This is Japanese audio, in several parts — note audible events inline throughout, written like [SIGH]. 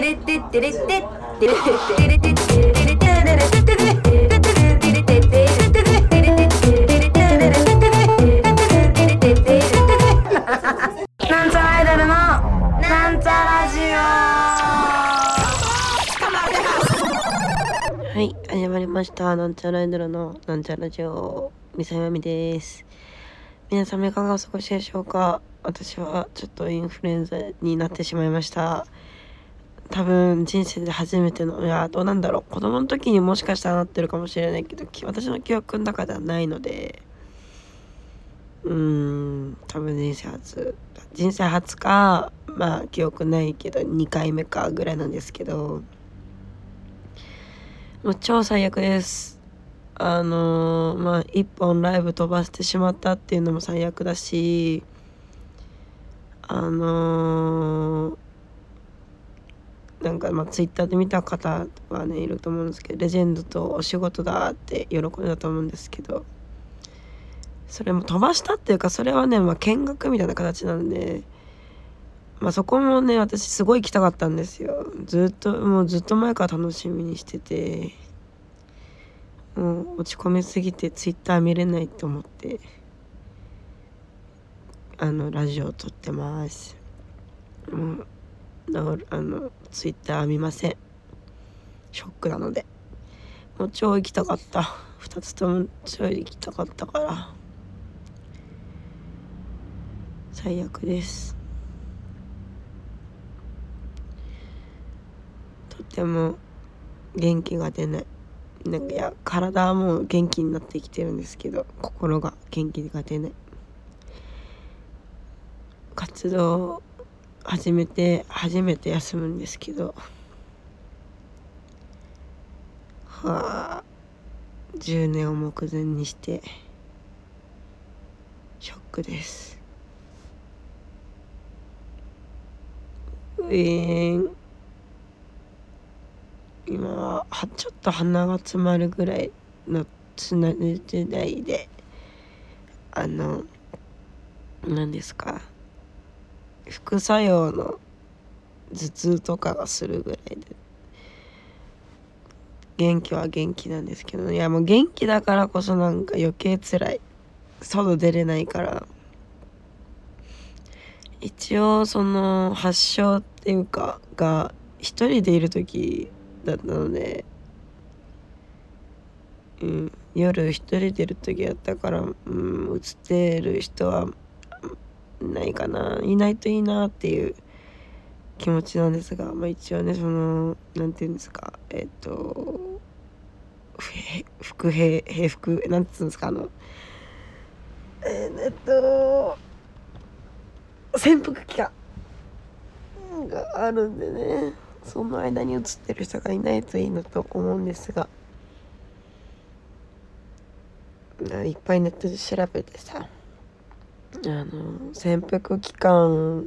なんちゃらアイドルのなんちゃラジはい、始まりました。なんちゃらアイドルのなんちゃらラジオ、みさやみです。皆様いかがお過ごしでしょうか私はちょっとインフルエンザになってしまいました。多分人生で初めての、いや、どうなんだろう。子供の時にもしかしたらなってるかもしれないけど、私の記憶の中ではないので、うん、多分人生初。人生初か、まあ記憶ないけど、2回目かぐらいなんですけど、もう超最悪です。あのーまあ一本ライブ飛ばしてしまったっていうのも最悪だしあのーなんかまあツイッターで見た方はねいると思うんですけどレジェンドとお仕事だって喜んだと思うんですけどそれも飛ばしたっていうかそれはねまあ見学みたいな形なんでまあそこもね私すごい行きたかったんですよ。ずっともうずっと前から楽しみにしててもう落ち込みすぎてツイッター見れないと思ってあのラジオを撮ってます。もうなあのツイッター見ません。ショックなので。もう超行きたかった。2つとも超行きたかったから。最悪です。とても元気が出ない。なんかいや体はもう元気になってきてるんですけど心が元気が出ない。活動始めて初めて休むんですけど。はあ10年を目前にしてショックです。うえーん。今はちょっと鼻が詰まるぐらいのつなぐ時代であの何ですか？副作用の頭痛とかがするぐらいで元気は元気なんですけどいやもう元気だからこそなんか余計辛い。外出れないから。一応その発症っていうかが一人でいる時だったので、うん、夜一人でいる時やったから、うん、映ってる人はないかな。いないといいなっていう気持ちなんですが、まあ、一応ねそのなんていうんですか。えっ、とへ副兵兵服？なんつうんですか？あのえーっと潜伏期間があるんでね。その間に映ってる人がいないといいなと思うんですが。いっぱいネットで調べてさ。あの潜伏期間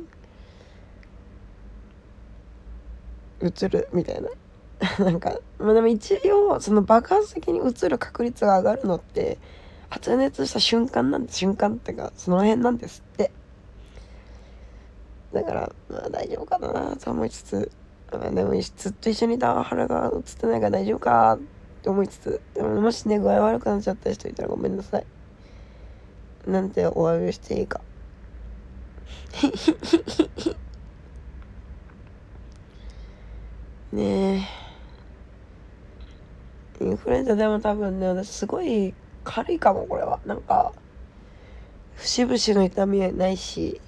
映るみたいな。[LAUGHS] なんかまあでも一応その爆発的に映る確率が上がるのって発熱した瞬間なんて瞬間ってかその辺なんですって。だからまあ大丈夫かなと思いつつまあでもずっと一緒にいた腹が映ってないから大丈夫かって思いつつでももしね具合悪くなっちゃった人いたらごめんなさい。なんてお詫びしていいか。[LAUGHS] ねえ。インフルエンザでも多分ね私すごい軽いかもこれは。なんか節々の痛みはないし。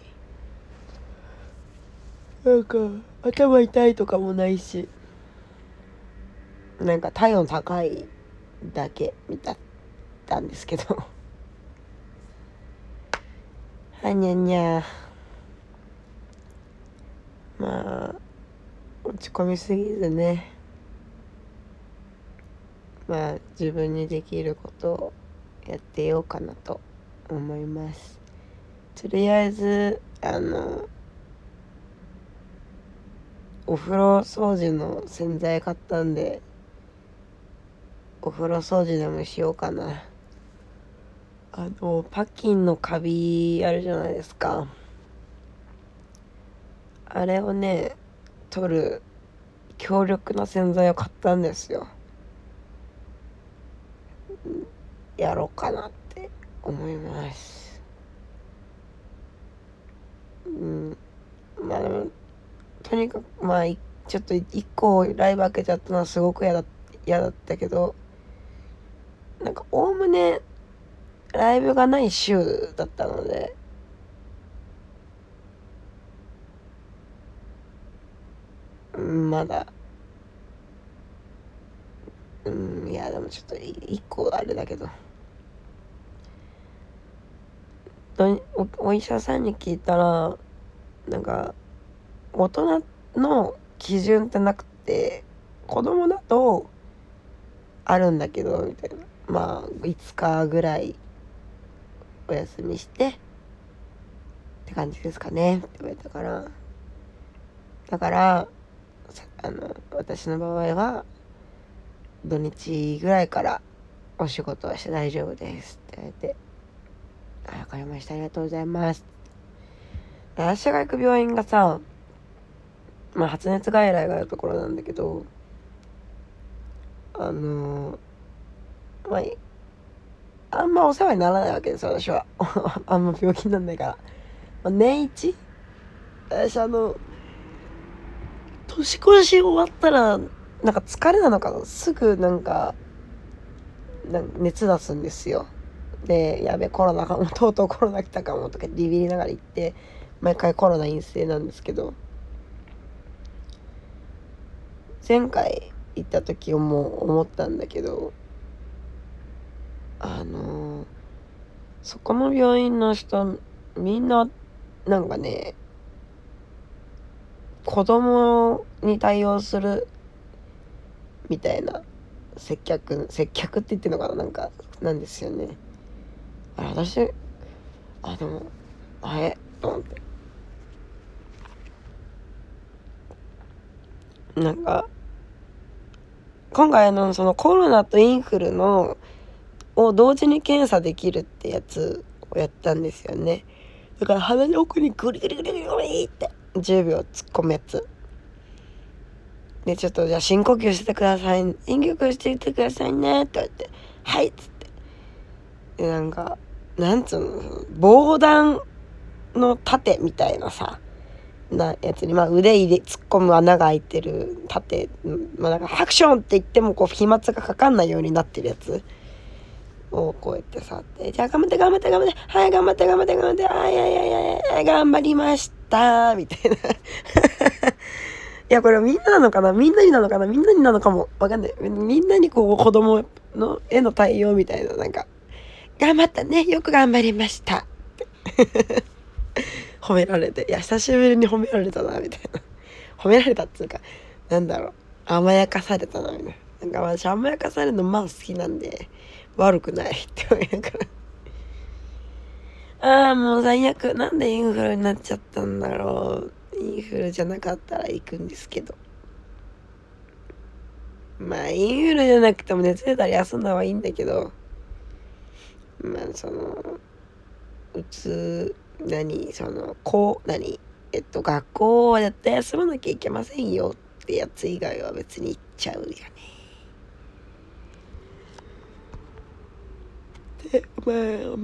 なんか頭痛いとかもないし。なんか体温高いだけみたったんですけど。はにゃにゃ。まあ落ち込みすぎずね。まあ自分にできることをやってようかなと思います。とりあえずあのお風呂掃除の洗剤買ったんでお風呂掃除でもしようかな。あのパッキンのカビあるじゃないですか。あれをね取る強力な洗剤を買ったんですよ。やろうかなって思います。うん。まあでもとにかくまあちょっと一個ライブ開けちゃったのはすごく嫌だ嫌だったけどなんかおおむねライブがない週だったので。まだ。うんいやでもちょっと一個あれだけど。おお医者さんに聞いたらなんか大人の基準ってなくて子供だとあるんだけどみたいな。まあ5日ぐらいお休みしてって感じですかねって言われたから。だからあの私の場合は土日ぐらいからお仕事はして大丈夫ですって言われて「あ分かりましたありがとうございます」私が行く病院がさまあ発熱外来があるところなんだけどあのまああんまお世話にならないわけです私は。[LAUGHS] あんま病気になんないから、まあ、年一？私あの年越し終わったらなんか疲れなのかな。すぐなんか熱出すんですよ。でやべコロナかも [LAUGHS] とうとうコロナ来たかもとかビビりながら行って毎回コロナ陰性なんですけど。前回行った時も思ったんだけどあのそこの病院の人みんななんかね子供に対応するみたいな接客接客って言ってんのかななんかなんですよね。あれ私あでもあれと思って。なんか今回のそのコロナとインフルのを同時に検査できるってやつをやったんですよねだから鼻の奥にグリグリグリグリって10秒突っ込むやつ。で、ちょっとじゃあ深呼吸してください。深呼吸していてくださいね。って言われて、はいっつって。で、なんか、なんつうの、防弾の盾みたいなさ、なやつに、まあ腕入れ、突っ込む穴が開いてる盾、まあなんかハクションって言ってもこう飛沫がかかんないようになってるやつ。をこうやってさって、じゃあ頑張って頑張って頑張って、はい頑張って頑張って頑張って、あいやいやいやいや、頑張りましたみたいな。[LAUGHS] いや、これみんななのかな？みんなになのかな？みんなになのかもわかんない。みんなにこう子供のへの対応みたいな、なんか、頑張ったね、よく頑張りました。[LAUGHS] 褒められて、いや、久しぶりに褒められたな、みたいな。褒められたっつうか、なんだろう、甘やかされたな、みたいな。なんか私甘やかされるのまあ好きなんで、悪くないって思いながら。ああもう最悪。なんでインフルになっちゃったんだろう。インフルじゃなかったら行くんですけど。まあインフルじゃなくても熱出たら休んだ方がいいんだけど。まあそのうつ何そのこう何？えっと学校は絶対休まなきゃいけませんよってやつ以外は別に行っちゃうよねで [LAUGHS] ま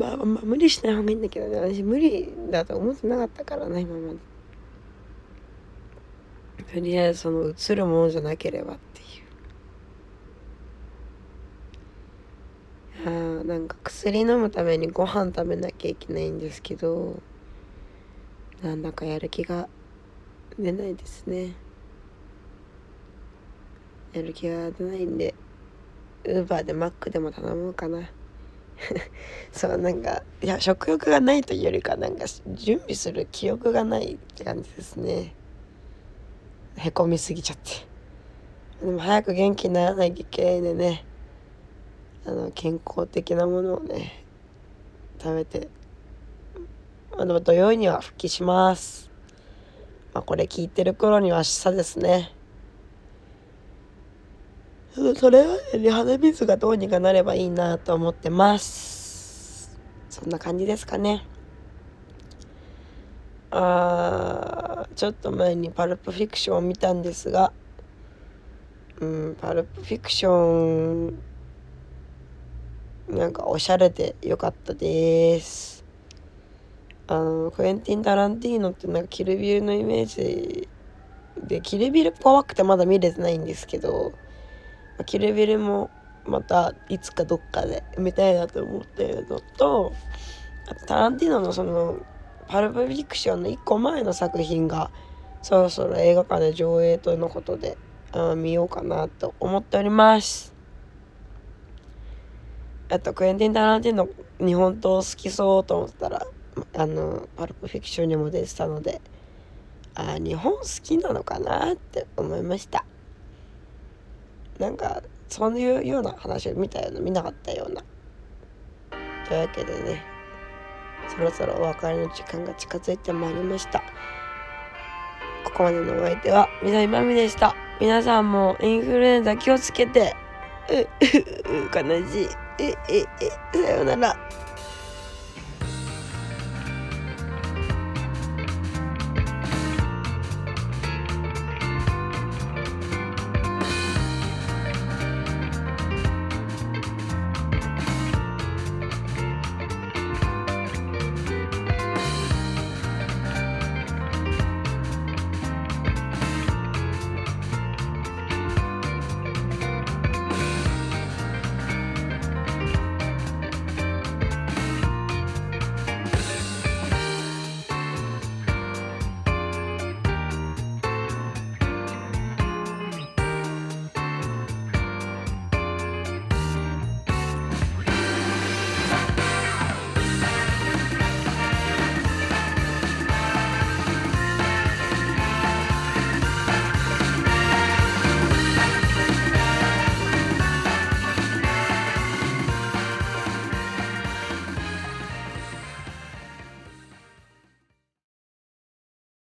あまあまあ無理しない方がいいんだけどね。私無理だと思ってなかったからな今まで。とりあえずその映るものじゃなければっていう。あなんか薬飲むためにご飯食べなきゃいけないんですけどなんだかやる気が出ないですね。やる気が出ないんでウーバーでマックでも頼もうかな。[LAUGHS] そうなんかいや食欲がないというよりかなんか準備する記憶がないって感じですね。へこみすぎちゃって。でも早く元気にならないといけないんでね。あの健康的なものをね食べてまあでも土曜には復帰します。まあこれ聞いてる頃には明日ですね。それはね、鼻水がどうにかなればいいなと思ってます。そんな感じですかね。あーちょっと前にパルプフィクションを見たんですが、うんパルプフィクションなんかおしゃれで良かったですあのクエンティン・タランティーノってなんかキルビルのイメージでキルビル怖くてまだ見れてないんですけどキルビルもまたいつかどっかで見たいなと思ってるのとあとタランティーノのそのパルプフィクションの1個前の作品がそろそろ映画館で上映とのことであ見ようかなと思っております。あとクエンティン・タランティーノ日本刀好きそうと思ったらあのパルプフィクションにも出てたのであ日本好きなのかなって思いました。なんかそういうような話を見たような見なかったような。というわけでねそろそろお別れの時間が近づいてまいりました。ここまでのお相手は南まみでした。皆さんもインフルエンザ気をつけてううう悲しいえええさようなら